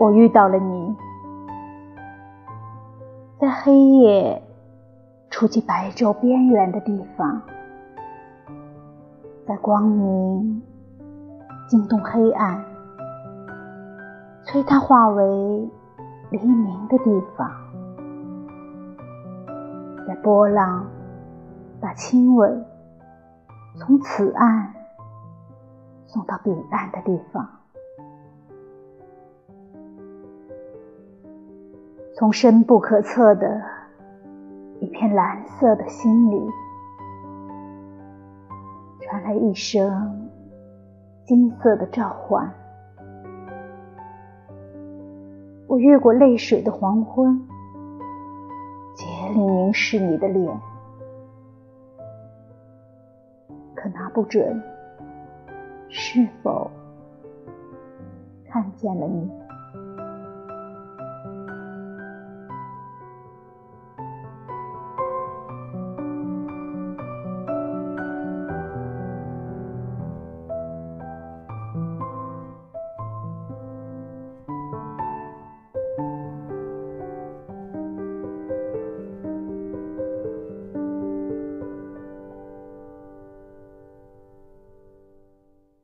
我遇到了你，在黑夜触及白昼边缘的地方，在光明惊动黑暗，催它化为黎明的地方，在波浪把亲吻从此岸送到彼岸的地方。从深不可测的一片蓝色的心里，传来一声金色的召唤。我越过泪水的黄昏，竭力凝视你的脸，可拿不准是否看见了你。